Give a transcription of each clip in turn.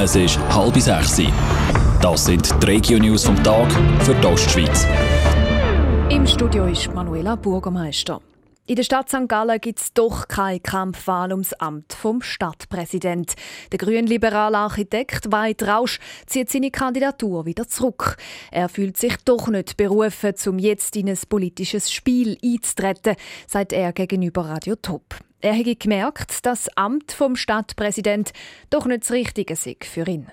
Es ist halb sechs. Das sind die Regio-News vom Tag für die Ostschweiz. Im Studio ist Manuela Bürgermeister. In der Stadt St. Gallen gibt es doch keine Kampfwahl ums Amt vom Stadtpräsident. Der grünliberale Architekt Veit Rausch zieht seine Kandidatur wieder zurück. Er fühlt sich doch nicht berufen, um jetzt in ein politisches Spiel einzutreten, sagt er gegenüber Radio Top. Er hätte gemerkt, dass das Amt vom Stadtpräsident doch nicht das Richtige sei für ihn.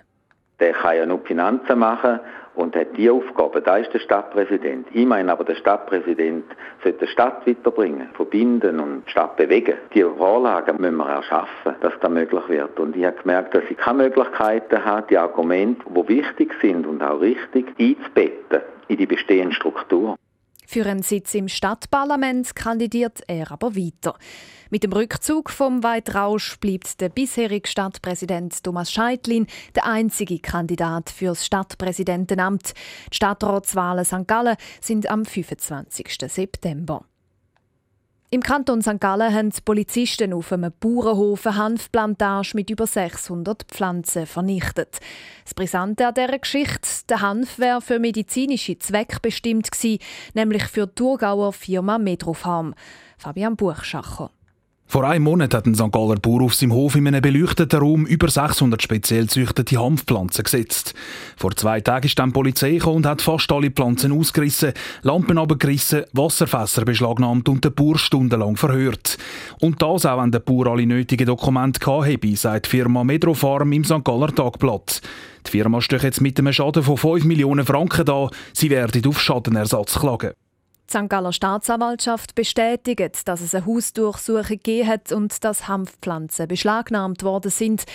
Der kann ja nur Finanzen machen und hat die Aufgabe. Da ist der Stadtpräsident. Ich meine aber, der Stadtpräsident sollte die Stadt weiterbringen, verbinden und die Stadt bewegen. Die Vorlagen müssen wir erschaffen, dass das möglich wird. Und ich habe gemerkt, dass ich keine Möglichkeiten habe, die Argumente, die wichtig sind und auch richtig, einzubetten in die bestehende Struktur. Für einen Sitz im Stadtparlament kandidiert er aber weiter. Mit dem Rückzug vom Weitrausch bleibt der bisherige Stadtpräsident Thomas Scheitlin der einzige Kandidat fürs Stadtpräsidentenamt. Die Stadtratswahlen St. Gallen sind am 25. September. Im Kanton St. Gallen haben die Polizisten auf einem Bauernhof eine Hanfplantage mit über 600 Pflanzen vernichtet. Das Brisante an dieser Geschichte, der Hanf wäre für medizinische Zwecke bestimmt gewesen, nämlich für die Thurgauer Firma Medrofarm. Fabian Buchschacher. Vor einem Monat hat ein St. Galler Bauer auf seinem Hof in einem beleuchteten Raum über 600 speziell züchtete Hanfpflanzen gesetzt. Vor zwei Tagen ist dann die Polizei und hat fast alle Pflanzen ausgerissen, Lampen abgerissen, Wasserfässer beschlagnahmt und den Bauer stundenlang verhört. Und das auch, wenn der Bauer alle nötigen Dokumente hatte, sagt die Firma Medrofarm im St. Galler Tagblatt. Die Firma steht jetzt mit einem Schaden von 5 Millionen Franken da. Sie werden auf Schadenersatz klagen. Die St. Galler Staatsanwaltschaft bestätigt, dass es eine Hausdurchsuchung gegeben hat und dass Hanfpflanzen beschlagnahmt worden sind.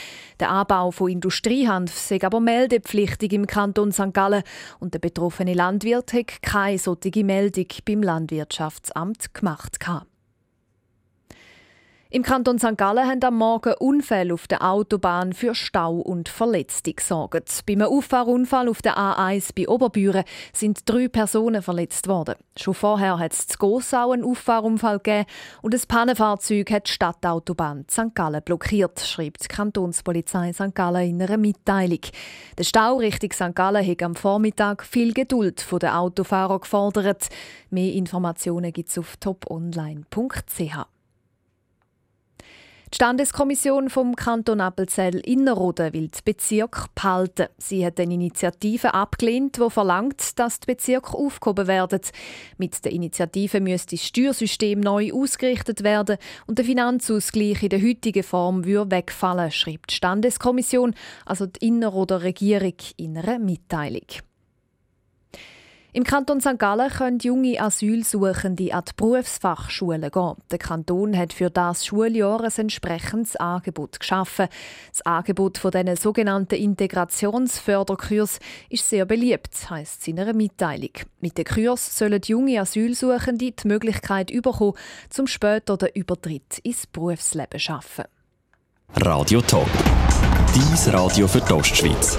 Der Anbau von Industriehanf sei aber meldepflichtig im Kanton St. Gallen und der betroffene Landwirt hat keine solche Meldung beim Landwirtschaftsamt gemacht. Gehabt. Im Kanton St. Gallen haben am Morgen Unfälle auf der Autobahn für Stau und Verletzte gesorgt. Beim Auffahrunfall auf der A1 bei Oberbüren sind drei Personen verletzt worden. Schon vorher hat es zu Gossau einen Auffahrunfall gegeben und ein Pannenfahrzeug hat die Stadtautobahn St. Gallen blockiert, schreibt die Kantonspolizei St. Gallen in einer Mitteilung. Der Stau Richtung St. Gallen hat am Vormittag viel Geduld von den Autofahrern gefordert. Mehr Informationen gibt es auf toponline.ch. Die Standeskommission vom Kanton Appenzell Innerrhoden will die Bezirk behalten. Sie hat eine Initiative abgelehnt, die verlangt, dass die Bezirke aufgehoben werden. Mit der Initiative müsste das Steuersystem neu ausgerichtet werden und der Finanzausgleich in der heutigen Form würde wegfallen, schreibt die Standeskommission, also die Innerrhoder Regierung in einer Mitteilung. Im Kanton St. Gallen können junge Asylsuchende an die Berufsfachschulen gehen. Der Kanton hat für das Schuljahr ein entsprechendes Angebot geschaffen. Das Angebot von diesen sogenannten Integrationsförderkurs ist sehr beliebt, heisst es in einer Mitteilung. Mit den Kurs sollen junge Asylsuchende die Möglichkeit bekommen, zum später den Übertritt ins Berufsleben zu schaffen. Radio Top. Dies Radio für die Ostschweiz.